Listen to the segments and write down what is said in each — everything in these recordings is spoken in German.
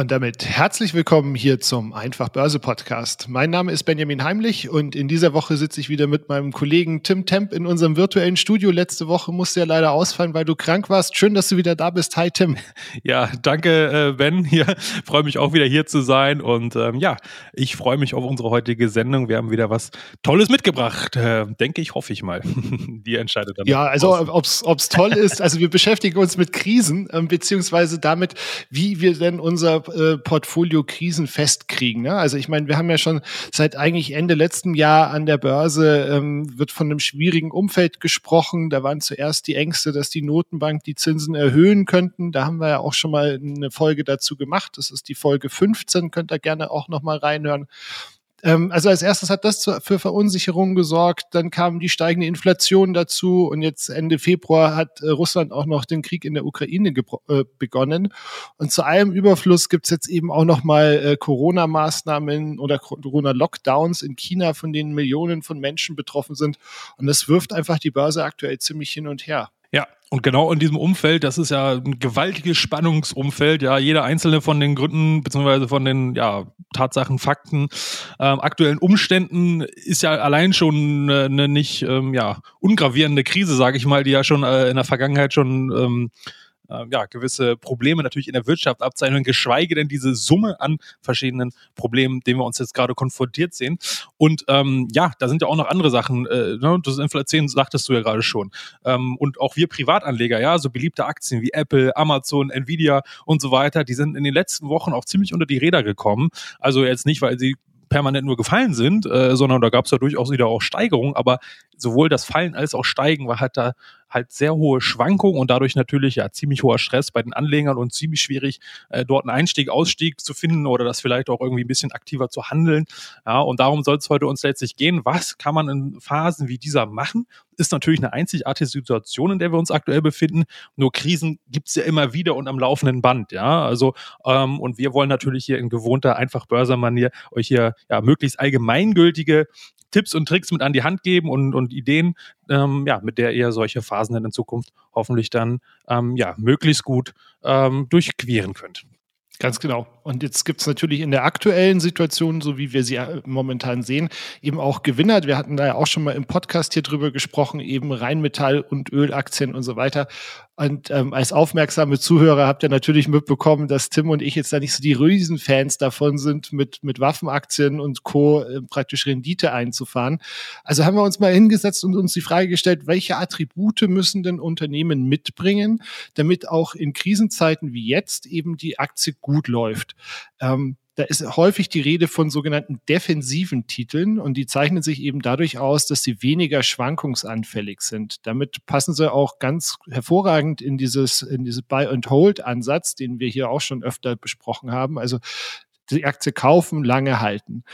Und damit herzlich willkommen hier zum Einfach Börse Podcast. Mein Name ist Benjamin Heimlich und in dieser Woche sitze ich wieder mit meinem Kollegen Tim Temp in unserem virtuellen Studio. Letzte Woche musste ja leider ausfallen, weil du krank warst. Schön, dass du wieder da bist. Hi Tim. Ja, danke äh, Ben. Hier freue mich auch wieder hier zu sein und ähm, ja, ich freue mich auf unsere heutige Sendung. Wir haben wieder was Tolles mitgebracht, äh, denke ich, hoffe ich mal. Die entscheidet dann. Ja, also ob es toll ist. Also wir beschäftigen uns mit Krisen äh, beziehungsweise damit, wie wir denn unser Portfolio krisenfest kriegen. Ne? Also ich meine, wir haben ja schon seit eigentlich Ende letzten Jahr an der Börse ähm, wird von einem schwierigen Umfeld gesprochen. Da waren zuerst die Ängste, dass die Notenbank die Zinsen erhöhen könnten. Da haben wir ja auch schon mal eine Folge dazu gemacht. Das ist die Folge 15. Könnt ihr gerne auch noch mal reinhören. Ähm, also als erstes hat das für Verunsicherung gesorgt, dann kam die steigende Inflation dazu und jetzt Ende Februar hat äh, Russland auch noch den Krieg in der Ukraine äh, begonnen. Und zu allem Überfluss gibt es jetzt eben auch noch mal äh, Corona-Maßnahmen oder Corona-Lockdowns in China, von denen Millionen von Menschen betroffen sind. Und das wirft einfach die Börse aktuell ziemlich hin und her. Ja, und genau in diesem Umfeld, das ist ja ein gewaltiges Spannungsumfeld, ja, jeder einzelne von den Gründen beziehungsweise von den ja, Tatsachen, Fakten, ähm, aktuellen Umständen ist ja allein schon eine, eine nicht ähm, ja, ungravierende Krise, sage ich mal, die ja schon äh, in der Vergangenheit schon ähm, äh, ja, gewisse Probleme natürlich in der Wirtschaft abzeichnen, geschweige denn diese Summe an verschiedenen Problemen, denen wir uns jetzt gerade konfrontiert sehen. Und ähm, ja, da sind ja auch noch andere Sachen. Äh, ne? Das Inflation sagtest du ja gerade schon. Ähm, und auch wir Privatanleger, ja, so beliebte Aktien wie Apple, Amazon, Nvidia und so weiter, die sind in den letzten Wochen auch ziemlich unter die Räder gekommen. Also jetzt nicht, weil sie permanent nur gefallen sind, äh, sondern da gab es ja durchaus wieder auch Steigerungen, aber sowohl das Fallen als auch Steigen war halt da halt sehr hohe Schwankungen und dadurch natürlich ja ziemlich hoher Stress bei den Anlegern und ziemlich schwierig, äh, dort einen Einstieg, Ausstieg zu finden oder das vielleicht auch irgendwie ein bisschen aktiver zu handeln. Ja, und darum soll es heute uns letztlich gehen. Was kann man in Phasen wie dieser machen? Ist natürlich eine einzigartige Situation, in der wir uns aktuell befinden. Nur Krisen gibt's ja immer wieder und am laufenden Band, ja. Also, ähm, und wir wollen natürlich hier in gewohnter, einfach Börsermanier euch hier ja möglichst allgemeingültige Tipps und Tricks mit an die Hand geben und, und Ideen, ähm, ja, mit der ihr solche Phasen dann in Zukunft hoffentlich dann ähm, ja, möglichst gut ähm, durchqueren könnt. Ganz genau. Und jetzt gibt es natürlich in der aktuellen Situation, so wie wir sie äh, momentan sehen, eben auch Gewinner. Wir hatten da ja auch schon mal im Podcast hier drüber gesprochen, eben Rheinmetall und Ölaktien und so weiter. Und ähm, als aufmerksame Zuhörer habt ihr natürlich mitbekommen, dass Tim und ich jetzt da nicht so die Riesenfans davon sind, mit, mit Waffenaktien und Co. Äh, praktisch Rendite einzufahren. Also haben wir uns mal hingesetzt und uns die Frage gestellt, welche Attribute müssen denn Unternehmen mitbringen, damit auch in Krisenzeiten wie jetzt eben die Aktie gut läuft. Ähm, da ist häufig die Rede von sogenannten defensiven Titeln und die zeichnen sich eben dadurch aus, dass sie weniger schwankungsanfällig sind. Damit passen sie auch ganz hervorragend in dieses, in dieses Buy-and-Hold-Ansatz, den wir hier auch schon öfter besprochen haben. Also die Aktie kaufen, lange halten.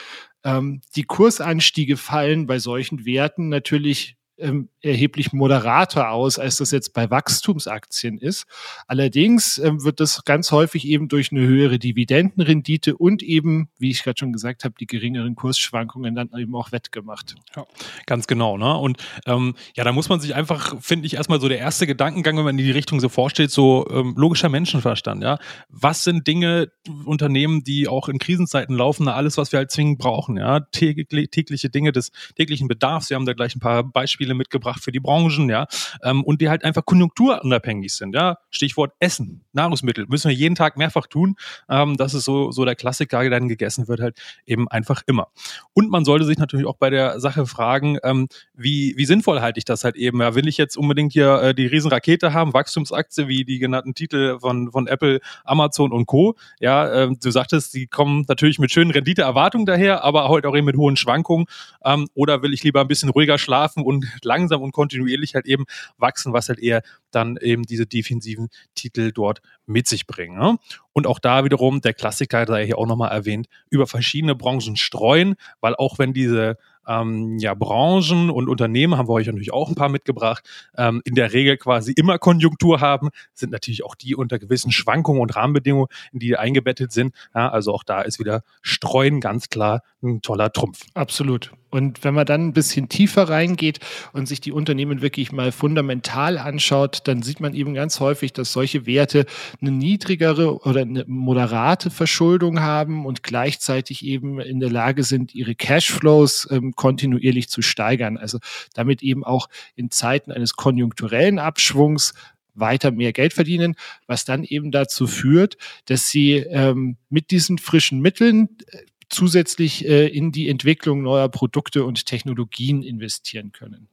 Ähm, die Kursanstiege fallen bei solchen Werten natürlich ähm, erheblich moderater aus, als das jetzt bei Wachstumsaktien ist. Allerdings ähm, wird das ganz häufig eben durch eine höhere Dividendenrendite und eben, wie ich gerade schon gesagt habe, die geringeren Kursschwankungen dann eben auch wettgemacht. Ja, ganz genau. Ne? Und ähm, ja, da muss man sich einfach, finde ich, erstmal so der erste Gedankengang, wenn man in die Richtung so vorsteht, so ähm, logischer Menschenverstand. Ja, was sind Dinge, Unternehmen, die auch in Krisenzeiten laufen, alles, was wir halt zwingend brauchen. Ja, tägliche Dinge des täglichen Bedarfs. Wir haben da gleich ein paar Beispiele Beispiele mitgebracht für die Branchen, ja, ähm, und die halt einfach konjunkturunabhängig sind, ja. Stichwort Essen, Nahrungsmittel, müssen wir jeden Tag mehrfach tun. Ähm, das ist so, so der Klassiker, der dann gegessen wird halt eben einfach immer. Und man sollte sich natürlich auch bei der Sache fragen, ähm, wie, wie sinnvoll halte ich das halt eben? Ja, will ich jetzt unbedingt hier äh, die Riesenrakete haben, Wachstumsaktie, wie die genannten Titel von, von Apple, Amazon und Co. Ja, äh, du sagtest, die kommen natürlich mit schönen Renditeerwartungen daher, aber heute auch eben mit hohen Schwankungen. Ähm, oder will ich lieber ein bisschen ruhiger schlafen und langsam und kontinuierlich halt eben wachsen, was halt eher dann eben diese defensiven Titel dort mit sich bringen. Ne? Und auch da wiederum der Klassiker, sei hier auch nochmal erwähnt, über verschiedene Branchen streuen, weil auch wenn diese ähm, ja, Branchen und Unternehmen, haben wir euch natürlich auch ein paar mitgebracht, ähm, in der Regel quasi immer Konjunktur haben, sind natürlich auch die unter gewissen Schwankungen und Rahmenbedingungen, in die eingebettet sind. Ja, also auch da ist wieder Streuen ganz klar ein toller Trumpf. Absolut. Und wenn man dann ein bisschen tiefer reingeht und sich die Unternehmen wirklich mal fundamental anschaut, dann sieht man eben ganz häufig, dass solche Werte eine niedrigere oder eine moderate Verschuldung haben und gleichzeitig eben in der Lage sind, ihre Cashflows ähm, kontinuierlich zu steigern. Also damit eben auch in Zeiten eines konjunkturellen Abschwungs weiter mehr Geld verdienen, was dann eben dazu führt, dass sie ähm, mit diesen frischen Mitteln äh, zusätzlich äh, in die Entwicklung neuer Produkte und Technologien investieren können.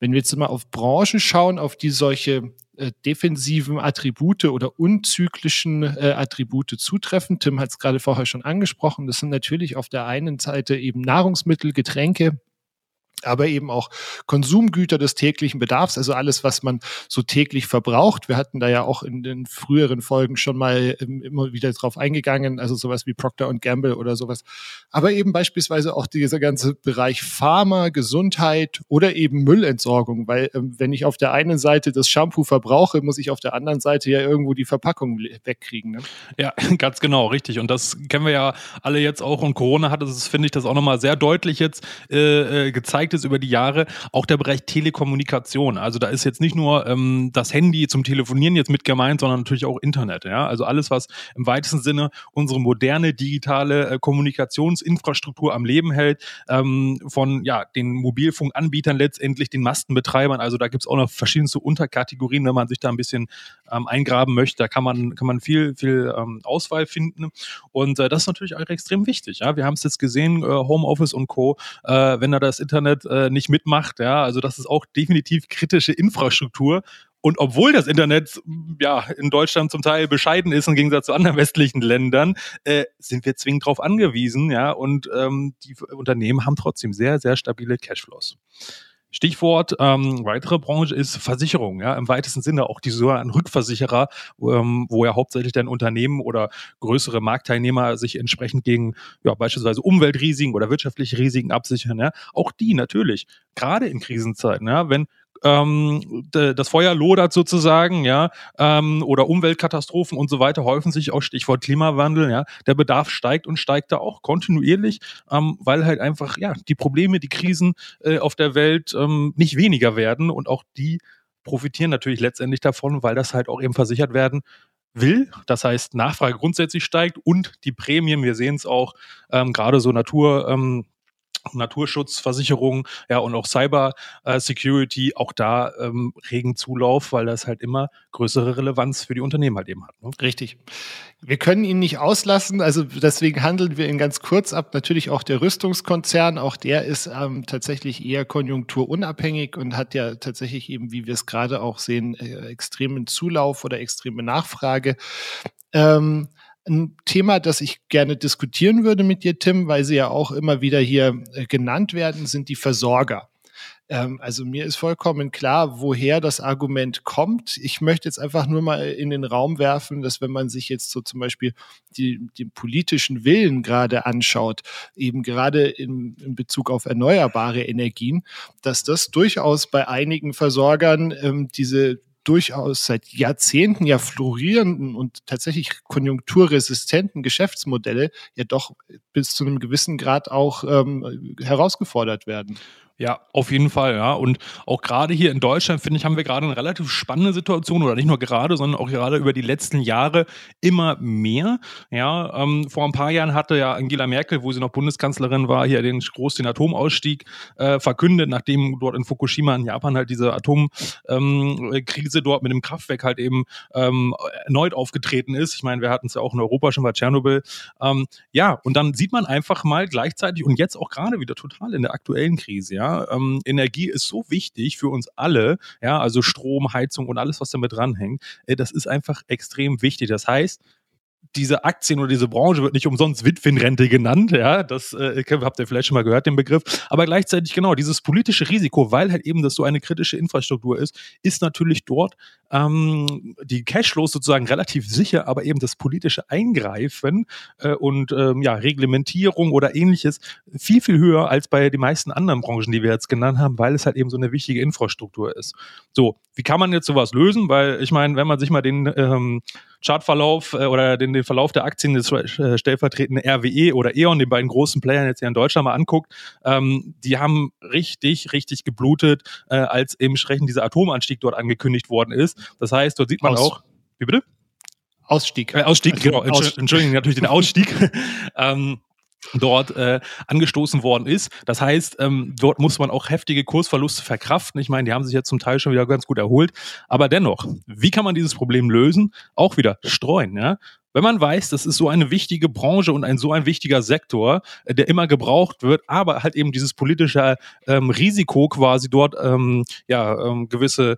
Wenn wir jetzt mal auf Branchen schauen, auf die solche äh, defensiven Attribute oder unzyklischen äh, Attribute zutreffen, Tim hat es gerade vorher schon angesprochen, das sind natürlich auf der einen Seite eben Nahrungsmittel, Getränke, aber eben auch Konsumgüter des täglichen Bedarfs, also alles, was man so täglich verbraucht. Wir hatten da ja auch in den früheren Folgen schon mal ähm, immer wieder drauf eingegangen, also sowas wie Procter Gamble oder sowas. Aber eben beispielsweise auch dieser ganze Bereich Pharma, Gesundheit oder eben Müllentsorgung, weil ähm, wenn ich auf der einen Seite das Shampoo verbrauche, muss ich auf der anderen Seite ja irgendwo die Verpackung wegkriegen. Ne? Ja, ganz genau, richtig. Und das kennen wir ja alle jetzt auch. Und Corona hat es, finde ich, das auch nochmal sehr deutlich jetzt äh, äh gezeigt gezeigt ist über die Jahre, auch der Bereich Telekommunikation. Also da ist jetzt nicht nur ähm, das Handy zum Telefonieren jetzt mit gemeint, sondern natürlich auch Internet. Ja? Also alles, was im weitesten Sinne unsere moderne digitale äh, Kommunikationsinfrastruktur am Leben hält, ähm, von ja, den Mobilfunkanbietern letztendlich, den Mastenbetreibern. Also da gibt es auch noch verschiedenste Unterkategorien, wenn man sich da ein bisschen ähm, eingraben möchte. Da kann man, kann man viel, viel ähm, Auswahl finden. Und äh, das ist natürlich auch extrem wichtig. Ja? Wir haben es jetzt gesehen, äh, Homeoffice und Co., äh, wenn da das Internet äh, nicht mitmacht. Ja, also das ist auch definitiv kritische Infrastruktur. Und obwohl das Internet ja in Deutschland zum Teil bescheiden ist im Gegensatz zu anderen westlichen Ländern, äh, sind wir zwingend darauf angewiesen, ja. Und ähm, die Unternehmen haben trotzdem sehr, sehr stabile Cashflows. Stichwort ähm, weitere Branche ist Versicherung, ja, im weitesten Sinne auch die sogenannten Rückversicherer, ähm, wo ja hauptsächlich dann Unternehmen oder größere Marktteilnehmer sich entsprechend gegen ja, beispielsweise Umweltrisiken oder wirtschaftliche Risiken absichern. Ja. Auch die natürlich, gerade in Krisenzeiten, ja, wenn ähm, das Feuer lodert sozusagen, ja, ähm, oder Umweltkatastrophen und so weiter häufen sich auch Stichwort Klimawandel, ja, der Bedarf steigt und steigt da auch kontinuierlich, ähm, weil halt einfach, ja, die Probleme, die Krisen äh, auf der Welt ähm, nicht weniger werden und auch die profitieren natürlich letztendlich davon, weil das halt auch eben versichert werden will. Das heißt, Nachfrage grundsätzlich steigt und die Prämien, wir sehen es auch, ähm, gerade so Natur, ähm, Naturschutzversicherung, ja, und auch Cyber äh, Security, auch da ähm, regen Zulauf, weil das halt immer größere Relevanz für die Unternehmen halt eben hat. Ne? Richtig. Wir können ihn nicht auslassen, also deswegen handeln wir ihn ganz kurz ab. Natürlich auch der Rüstungskonzern, auch der ist ähm, tatsächlich eher konjunkturunabhängig und hat ja tatsächlich eben, wie wir es gerade auch sehen, äh, extremen Zulauf oder extreme Nachfrage. Ähm, ein Thema, das ich gerne diskutieren würde mit dir, Tim, weil sie ja auch immer wieder hier äh, genannt werden, sind die Versorger. Ähm, also mir ist vollkommen klar, woher das Argument kommt. Ich möchte jetzt einfach nur mal in den Raum werfen, dass wenn man sich jetzt so zum Beispiel die, den politischen Willen gerade anschaut, eben gerade in, in Bezug auf erneuerbare Energien, dass das durchaus bei einigen Versorgern ähm, diese durchaus seit Jahrzehnten ja florierenden und tatsächlich konjunkturresistenten Geschäftsmodelle ja doch bis zu einem gewissen Grad auch ähm, herausgefordert werden. Ja, auf jeden Fall, ja. Und auch gerade hier in Deutschland, finde ich, haben wir gerade eine relativ spannende Situation oder nicht nur gerade, sondern auch gerade über die letzten Jahre immer mehr. Ja, ähm, vor ein paar Jahren hatte ja Angela Merkel, wo sie noch Bundeskanzlerin war, hier den groß den Atomausstieg äh, verkündet, nachdem dort in Fukushima in Japan halt diese Atomkrise ähm, dort mit dem Kraftwerk halt eben ähm, erneut aufgetreten ist. Ich meine, wir hatten es ja auch in Europa schon bei Tschernobyl. Ähm, ja, und dann sieht man einfach mal gleichzeitig und jetzt auch gerade wieder total in der aktuellen Krise, ja, ähm, Energie ist so wichtig für uns alle, ja, also Strom, Heizung und alles, was damit dranhängt. Äh, das ist einfach extrem wichtig. Das heißt, diese Aktien oder diese Branche wird nicht umsonst Witwenrente genannt, ja, das äh, habt ihr vielleicht schon mal gehört, den Begriff, aber gleichzeitig genau, dieses politische Risiko, weil halt eben das so eine kritische Infrastruktur ist, ist natürlich dort ähm, die Cashflows sozusagen relativ sicher, aber eben das politische Eingreifen äh, und ähm, ja, Reglementierung oder ähnliches viel, viel höher als bei den meisten anderen Branchen, die wir jetzt genannt haben, weil es halt eben so eine wichtige Infrastruktur ist. So, wie kann man jetzt sowas lösen? Weil ich meine, wenn man sich mal den ähm, Chartverlauf äh, oder den, den Verlauf der Aktien des äh, stellvertretenden RWE oder E.ON, den beiden großen Playern jetzt hier in Deutschland mal anguckt, ähm, die haben richtig, richtig geblutet, äh, als eben entsprechend dieser Atomanstieg dort angekündigt worden ist. Das heißt, dort sieht man Aus. auch, wie bitte? Ausstieg. Äh, Ausstieg, also, genau. Ausstieg. Entschuldigung, natürlich den Ausstieg. ähm, dort äh, angestoßen worden ist. Das heißt, ähm, dort muss man auch heftige Kursverluste verkraften. Ich meine, die haben sich jetzt zum Teil schon wieder ganz gut erholt. Aber dennoch, wie kann man dieses Problem lösen? Auch wieder streuen. Ja? Wenn man weiß, das ist so eine wichtige Branche und ein so ein wichtiger Sektor, äh, der immer gebraucht wird, aber halt eben dieses politische ähm, Risiko quasi dort ähm, ja ähm, gewisse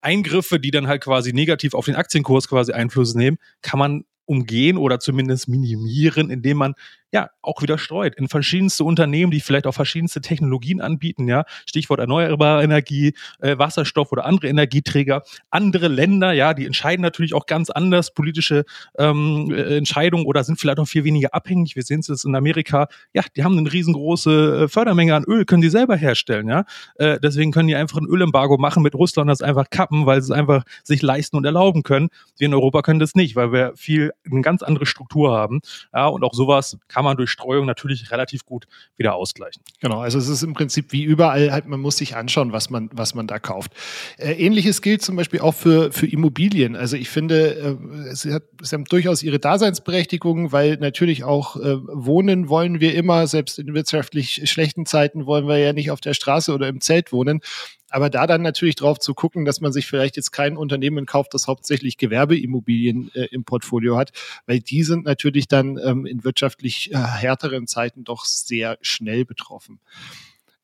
Eingriffe, die dann halt quasi negativ auf den Aktienkurs quasi Einfluss nehmen, kann man umgehen oder zumindest minimieren, indem man ja auch wieder streut in verschiedenste Unternehmen, die vielleicht auch verschiedenste Technologien anbieten, ja, Stichwort erneuerbare Energie, äh, Wasserstoff oder andere Energieträger, andere Länder, ja, die entscheiden natürlich auch ganz anders politische ähm, äh, Entscheidungen oder sind vielleicht auch viel weniger abhängig. Wir sehen es jetzt in Amerika, ja, die haben eine riesengroße äh, Fördermenge an Öl, können die selber herstellen, ja, äh, deswegen können die einfach ein Ölembargo machen mit Russland, das einfach kappen, weil sie es einfach sich leisten und erlauben können. Wir in Europa können das nicht, weil wir viel eine ganz andere Struktur haben, ja, und auch sowas kann man durch Streuung natürlich relativ gut wieder ausgleichen. Genau, also es ist im Prinzip wie überall, halt, man muss sich anschauen, was man, was man da kauft. Äh, ähnliches gilt zum Beispiel auch für, für Immobilien. Also ich finde, äh, sie, hat, sie haben durchaus ihre Daseinsberechtigung, weil natürlich auch äh, wohnen wollen wir immer, selbst in wirtschaftlich schlechten Zeiten wollen wir ja nicht auf der Straße oder im Zelt wohnen. Aber da dann natürlich drauf zu gucken, dass man sich vielleicht jetzt kein Unternehmen kauft, das hauptsächlich Gewerbeimmobilien äh, im Portfolio hat, weil die sind natürlich dann ähm, in wirtschaftlich äh, härteren Zeiten doch sehr schnell betroffen.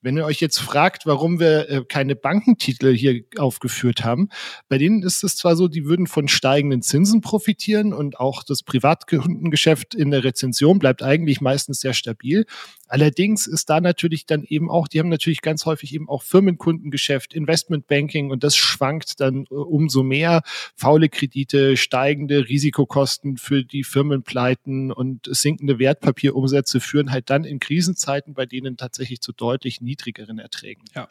Wenn ihr euch jetzt fragt, warum wir äh, keine Bankentitel hier aufgeführt haben, bei denen ist es zwar so, die würden von steigenden Zinsen profitieren und auch das Privatkundengeschäft in der Rezension bleibt eigentlich meistens sehr stabil. Allerdings ist da natürlich dann eben auch, die haben natürlich ganz häufig eben auch Firmenkundengeschäft, Investmentbanking und das schwankt dann äh, umso mehr. Faule Kredite, steigende Risikokosten für die Firmenpleiten und sinkende Wertpapierumsätze führen halt dann in Krisenzeiten bei denen tatsächlich zu deutlich niedrigeren Erträgen. Ja,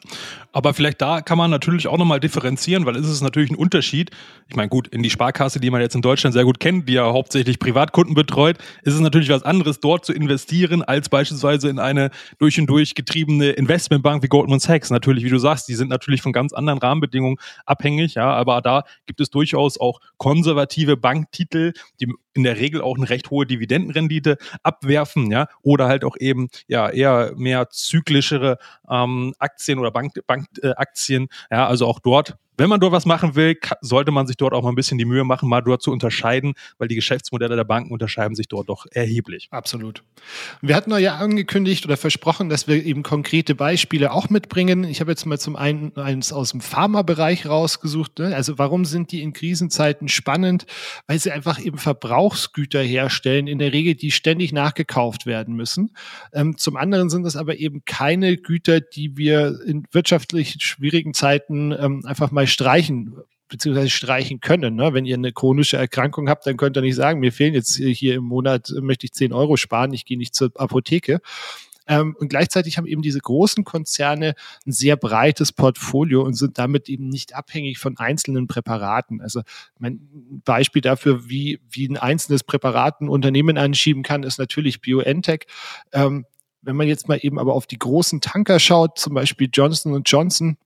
aber vielleicht da kann man natürlich auch nochmal differenzieren, weil es ist natürlich ein Unterschied. Ich meine, gut, in die Sparkasse, die man jetzt in Deutschland sehr gut kennt, die ja hauptsächlich Privatkunden betreut, ist es natürlich was anderes, dort zu investieren, als beispielsweise in eine durch und durch getriebene Investmentbank wie Goldman Sachs. Natürlich, wie du sagst, die sind natürlich von ganz anderen Rahmenbedingungen abhängig, ja, aber da gibt es durchaus auch konservative Banktitel, die in der Regel auch eine recht hohe Dividendenrendite abwerfen, ja, oder halt auch eben ja eher mehr zyklischere ähm, Aktien oder Bankaktien, Bank, äh, ja, also auch dort wenn man dort was machen will, sollte man sich dort auch mal ein bisschen die Mühe machen, mal dort zu unterscheiden, weil die Geschäftsmodelle der Banken unterscheiden sich dort doch erheblich. Absolut. Wir hatten ja angekündigt oder versprochen, dass wir eben konkrete Beispiele auch mitbringen. Ich habe jetzt mal zum einen eins aus dem Pharmabereich rausgesucht. Ne? Also warum sind die in Krisenzeiten spannend? Weil sie einfach eben Verbrauchsgüter herstellen, in der Regel, die ständig nachgekauft werden müssen. Ähm, zum anderen sind es aber eben keine Güter, die wir in wirtschaftlich schwierigen Zeiten ähm, einfach mal mal streichen beziehungsweise streichen können. Ne? Wenn ihr eine chronische Erkrankung habt, dann könnt ihr nicht sagen, mir fehlen jetzt hier im Monat, möchte ich 10 Euro sparen, ich gehe nicht zur Apotheke. Ähm, und gleichzeitig haben eben diese großen Konzerne ein sehr breites Portfolio und sind damit eben nicht abhängig von einzelnen Präparaten. Also mein Beispiel dafür, wie, wie ein einzelnes Präparat ein Unternehmen anschieben kann, ist natürlich BioNTech. Ähm, wenn man jetzt mal eben aber auf die großen Tanker schaut, zum Beispiel Johnson Johnson,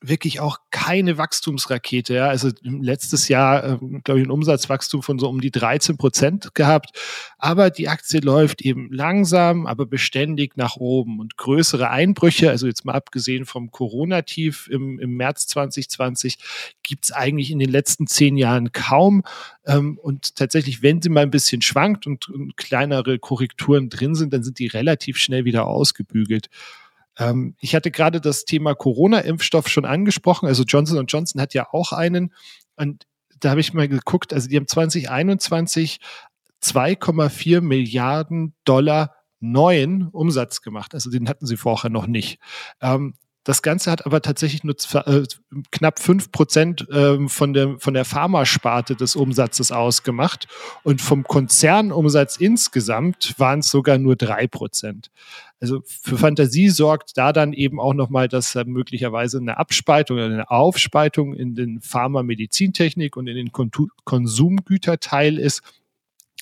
wirklich auch keine Wachstumsrakete. Ja. Also letztes Jahr, äh, glaube ich, ein Umsatzwachstum von so um die 13 Prozent gehabt. Aber die Aktie läuft eben langsam, aber beständig nach oben. Und größere Einbrüche, also jetzt mal abgesehen vom Corona-Tief im, im März 2020, gibt's eigentlich in den letzten zehn Jahren kaum. Ähm, und tatsächlich, wenn sie mal ein bisschen schwankt und, und kleinere Korrekturen drin sind, dann sind die relativ schnell wieder ausgebügelt. Ähm, ich hatte gerade das Thema Corona-Impfstoff schon angesprochen. Also Johnson Johnson hat ja auch einen. Und da habe ich mal geguckt, also die haben 2021 2,4 Milliarden Dollar neuen Umsatz gemacht. Also den hatten sie vorher noch nicht. Ähm, Das Ganze hat aber tatsächlich nur äh, knapp fünf Prozent ähm, von der, von der Pharmasparte des Umsatzes ausgemacht. Und vom Konzernumsatz insgesamt waren es sogar nur drei Prozent. Also für Fantasie sorgt da dann eben auch nochmal, dass da möglicherweise eine Abspaltung oder eine Aufspaltung in den Pharma-Medizintechnik und in den Konsumgüterteil ist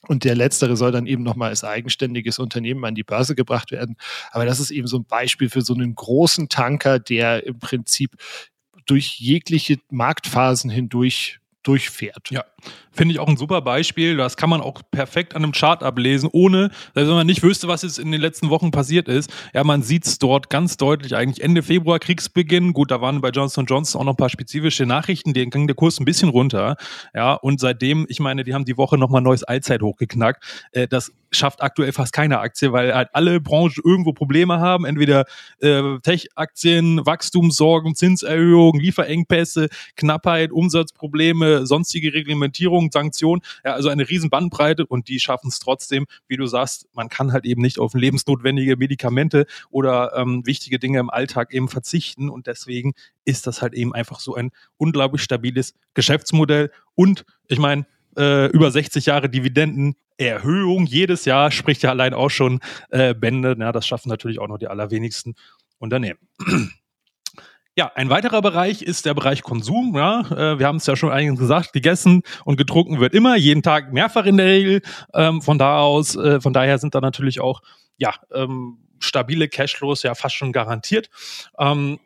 und der letztere soll dann eben nochmal als eigenständiges Unternehmen an die Börse gebracht werden. Aber das ist eben so ein Beispiel für so einen großen Tanker, der im Prinzip durch jegliche Marktphasen hindurch durchfährt. Ja, finde ich auch ein super Beispiel. Das kann man auch perfekt an einem Chart ablesen, ohne, dass man nicht wüsste, was jetzt in den letzten Wochen passiert ist. Ja, man sieht es dort ganz deutlich. Eigentlich Ende Februar Kriegsbeginn. Gut, da waren bei Johnson Johnson auch noch ein paar spezifische Nachrichten. Denen ging der Kurs ein bisschen runter. Ja, und seitdem, ich meine, die haben die Woche nochmal neues Allzeit hochgeknackt. Äh, das schafft aktuell fast keine Aktie, weil halt alle Branchen irgendwo Probleme haben. Entweder äh, Tech-Aktien, Wachstumssorgen, Zinserhöhungen, Lieferengpässe, Knappheit, Umsatzprobleme, sonstige Reglementierungen, Sanktionen. Ja, also eine riesen Bandbreite und die schaffen es trotzdem, wie du sagst, man kann halt eben nicht auf lebensnotwendige Medikamente oder ähm, wichtige Dinge im Alltag eben verzichten und deswegen ist das halt eben einfach so ein unglaublich stabiles Geschäftsmodell und ich meine, äh, über 60 Jahre Dividendenerhöhung jedes Jahr spricht ja allein auch schon äh, Bände. Na, das schaffen natürlich auch noch die allerwenigsten Unternehmen. Ja, ein weiterer Bereich ist der Bereich Konsum. Ja, äh, wir haben es ja schon einiges gesagt, gegessen und getrunken wird immer, jeden Tag mehrfach in der Regel. Ähm, von da aus, äh, von daher sind da natürlich auch ja ähm, stabile Cashflows ja fast schon garantiert. Ähm,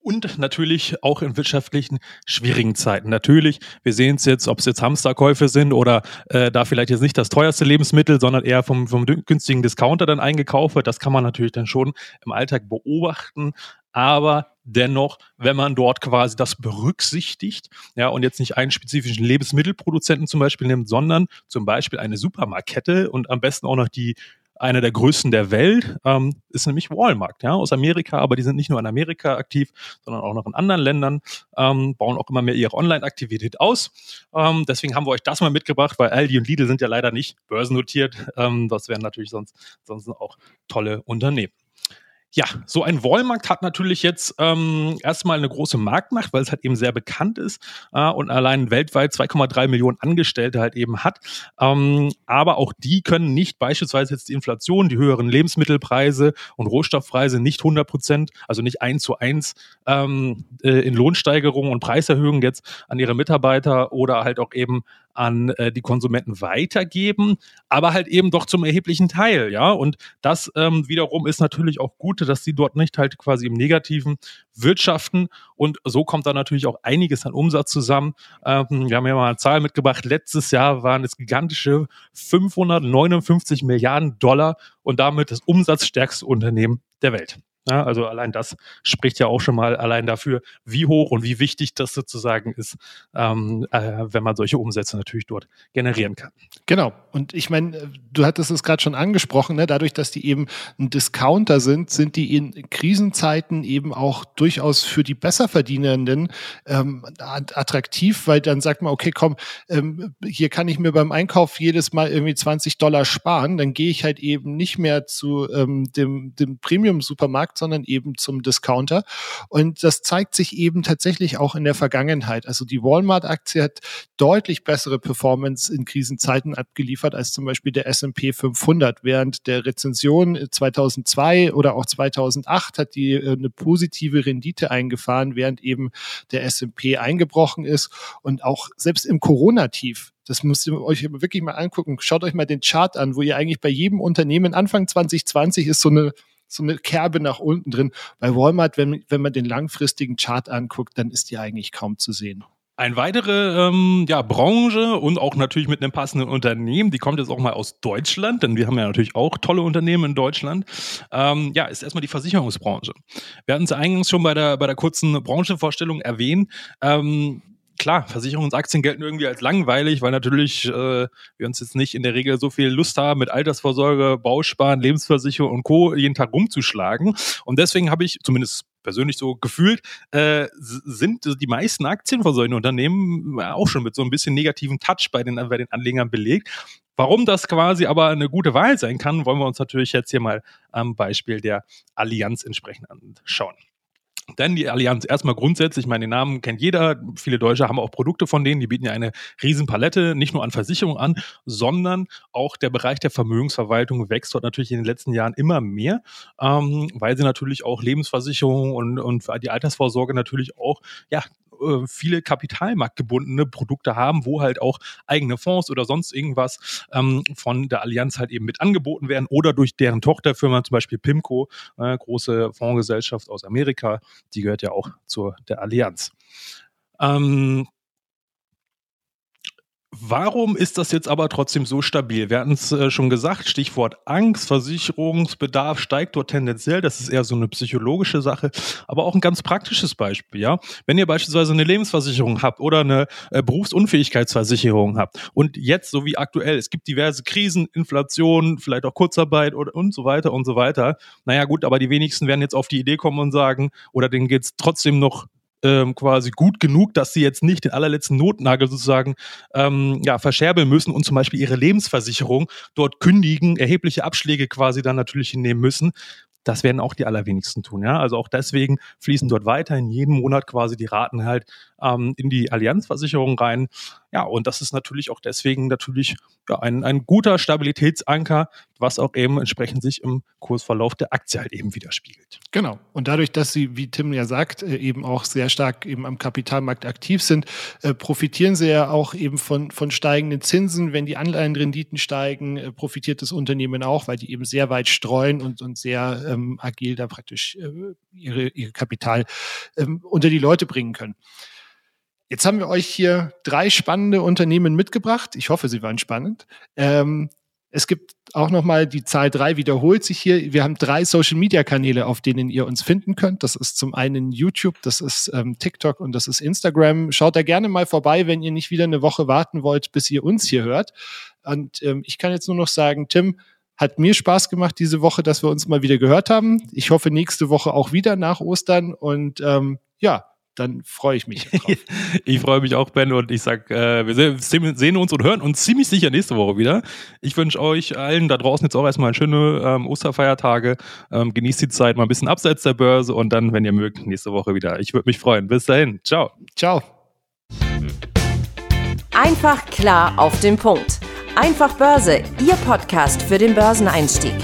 und natürlich auch in wirtschaftlichen schwierigen Zeiten. Natürlich, wir sehen es jetzt, ob es jetzt Hamsterkäufe sind oder äh, da vielleicht jetzt nicht das teuerste Lebensmittel, sondern eher vom, vom günstigen Discounter dann eingekauft wird. Das kann man natürlich dann schon im Alltag beobachten. Aber dennoch, wenn man dort quasi das berücksichtigt, ja, und jetzt nicht einen spezifischen Lebensmittelproduzenten zum Beispiel nimmt, sondern zum Beispiel eine Supermarktkette und am besten auch noch die einer der größten der Welt, ähm, ist nämlich Walmart, ja, aus Amerika, aber die sind nicht nur in Amerika aktiv, sondern auch noch in anderen Ländern, ähm, bauen auch immer mehr ihre Online-Aktivität aus. Ähm, deswegen haben wir euch das mal mitgebracht, weil Aldi und Lidl sind ja leider nicht börsennotiert. Ähm, das wären natürlich sonst, sonst auch tolle Unternehmen. Ja, so ein Walmart hat natürlich jetzt ähm, erstmal eine große Marktmacht, weil es halt eben sehr bekannt ist äh, und allein weltweit 2,3 Millionen Angestellte halt eben hat. Ähm, aber auch die können nicht beispielsweise jetzt die Inflation, die höheren Lebensmittelpreise und Rohstoffpreise nicht 100 Prozent, also nicht eins zu eins ähm, äh, in Lohnsteigerungen und Preiserhöhungen jetzt an ihre Mitarbeiter oder halt auch eben an äh, die Konsumenten weitergeben, aber halt eben doch zum erheblichen Teil, ja. Und das ähm, wiederum ist natürlich auch gut, dass sie dort nicht halt quasi im Negativen wirtschaften. Und so kommt da natürlich auch einiges an Umsatz zusammen. Ähm, wir haben ja mal eine Zahl mitgebracht. Letztes Jahr waren es gigantische 559 Milliarden Dollar und damit das umsatzstärkste Unternehmen der Welt. Ja, also allein das spricht ja auch schon mal allein dafür, wie hoch und wie wichtig das sozusagen ist, ähm, äh, wenn man solche Umsätze natürlich dort generieren kann. Genau. Und ich meine, du hattest es gerade schon angesprochen, ne? dadurch, dass die eben ein Discounter sind, sind die in Krisenzeiten eben auch durchaus für die Besserverdienenden ähm, attraktiv, weil dann sagt man, okay, komm, ähm, hier kann ich mir beim Einkauf jedes Mal irgendwie 20 Dollar sparen, dann gehe ich halt eben nicht mehr zu ähm, dem, dem Premium-Supermarkt, sondern eben zum Discounter. Und das zeigt sich eben tatsächlich auch in der Vergangenheit. Also die Walmart-Aktie hat deutlich bessere Performance in Krisenzeiten abgeliefert als zum Beispiel der S&P 500. Während der Rezension 2002 oder auch 2008 hat die äh, eine positive Rendite eingefahren, während eben der S&P eingebrochen ist und auch selbst im Corona-Tief das müsst ihr euch wirklich mal angucken. Schaut euch mal den Chart an, wo ihr eigentlich bei jedem Unternehmen Anfang 2020 ist so eine so eine Kerbe nach unten drin. Bei Walmart, wenn, wenn man den langfristigen Chart anguckt, dann ist die eigentlich kaum zu sehen. Eine weitere ähm, ja, Branche und auch natürlich mit einem passenden Unternehmen, die kommt jetzt auch mal aus Deutschland, denn wir haben ja natürlich auch tolle Unternehmen in Deutschland. Ähm, ja, ist erstmal die Versicherungsbranche. Wir hatten es eingangs schon bei der, bei der kurzen Branchenvorstellung erwähnt. Ähm, klar, Versicherungsaktien gelten irgendwie als langweilig, weil natürlich äh, wir uns jetzt nicht in der Regel so viel Lust haben, mit Altersvorsorge, Bausparen, Lebensversicherung und Co. jeden Tag rumzuschlagen. Und deswegen habe ich zumindest persönlich so gefühlt, äh, sind die meisten Aktien von solchen Unternehmen auch schon mit so ein bisschen negativen Touch bei den, bei den Anlegern belegt Warum das quasi aber eine gute Wahl sein kann, wollen wir uns natürlich jetzt hier mal am Beispiel der Allianz entsprechend anschauen. Denn die Allianz erstmal grundsätzlich, ich meine, den Namen kennt jeder. Viele Deutsche haben auch Produkte von denen. Die bieten ja eine Riesenpalette, nicht nur an Versicherungen an, sondern auch der Bereich der Vermögensverwaltung wächst dort natürlich in den letzten Jahren immer mehr, ähm, weil sie natürlich auch Lebensversicherungen und, und die Altersvorsorge natürlich auch ja, äh, viele kapitalmarktgebundene Produkte haben, wo halt auch eigene Fonds oder sonst irgendwas ähm, von der Allianz halt eben mit angeboten werden oder durch deren Tochterfirma, zum Beispiel PIMCO, äh, große Fondsgesellschaft aus Amerika, die gehört ja auch zur der Allianz. Ähm, Warum ist das jetzt aber trotzdem so stabil? Wir hatten es äh, schon gesagt, Stichwort Angst, Versicherungsbedarf steigt dort tendenziell. Das ist eher so eine psychologische Sache, aber auch ein ganz praktisches Beispiel. Ja, wenn ihr beispielsweise eine Lebensversicherung habt oder eine äh, Berufsunfähigkeitsversicherung habt und jetzt so wie aktuell, es gibt diverse Krisen, Inflation, vielleicht auch Kurzarbeit oder und so weiter und so weiter. Naja gut, aber die wenigsten werden jetzt auf die Idee kommen und sagen, oder denen geht's trotzdem noch ähm, quasi gut genug, dass sie jetzt nicht den allerletzten Notnagel sozusagen ähm, ja, verscherbeln müssen und zum Beispiel ihre Lebensversicherung dort kündigen, erhebliche Abschläge quasi dann natürlich hinnehmen müssen. Das werden auch die allerwenigsten tun. Ja? Also auch deswegen fließen dort weiterhin jeden Monat quasi die Raten halt ähm, in die Allianzversicherung rein. Ja, und das ist natürlich auch deswegen natürlich ja, ein, ein guter Stabilitätsanker, was auch eben entsprechend sich im Kursverlauf der Aktie halt eben widerspiegelt. Genau. Und dadurch, dass sie, wie Tim ja sagt, äh, eben auch sehr stark eben am Kapitalmarkt aktiv sind, äh, profitieren sie ja auch eben von, von steigenden Zinsen. Wenn die Anleihenrenditen steigen, äh, profitiert das Unternehmen auch, weil die eben sehr weit streuen und, und sehr ähm, agil da praktisch äh, ihre, ihre Kapital ähm, unter die Leute bringen können. Jetzt haben wir euch hier drei spannende Unternehmen mitgebracht. Ich hoffe, sie waren spannend. Ähm, es gibt auch nochmal, die Zahl drei wiederholt sich hier. Wir haben drei Social-Media-Kanäle, auf denen ihr uns finden könnt. Das ist zum einen YouTube, das ist ähm, TikTok und das ist Instagram. Schaut da gerne mal vorbei, wenn ihr nicht wieder eine Woche warten wollt, bis ihr uns hier hört. Und ähm, ich kann jetzt nur noch sagen, Tim, hat mir Spaß gemacht diese Woche, dass wir uns mal wieder gehört haben. Ich hoffe nächste Woche auch wieder nach Ostern. Und ähm, ja, dann freue ich mich. ich freue mich auch, Ben, und ich sag, äh, wir sehen uns und hören uns ziemlich sicher nächste Woche wieder. Ich wünsche euch allen da draußen jetzt auch erstmal schöne ähm, Osterfeiertage. Ähm, genießt die Zeit mal ein bisschen abseits der Börse und dann, wenn ihr mögt, nächste Woche wieder. Ich würde mich freuen. Bis dahin. Ciao. Ciao. Einfach klar auf den Punkt. Einfach Börse, Ihr Podcast für den Börseneinstieg.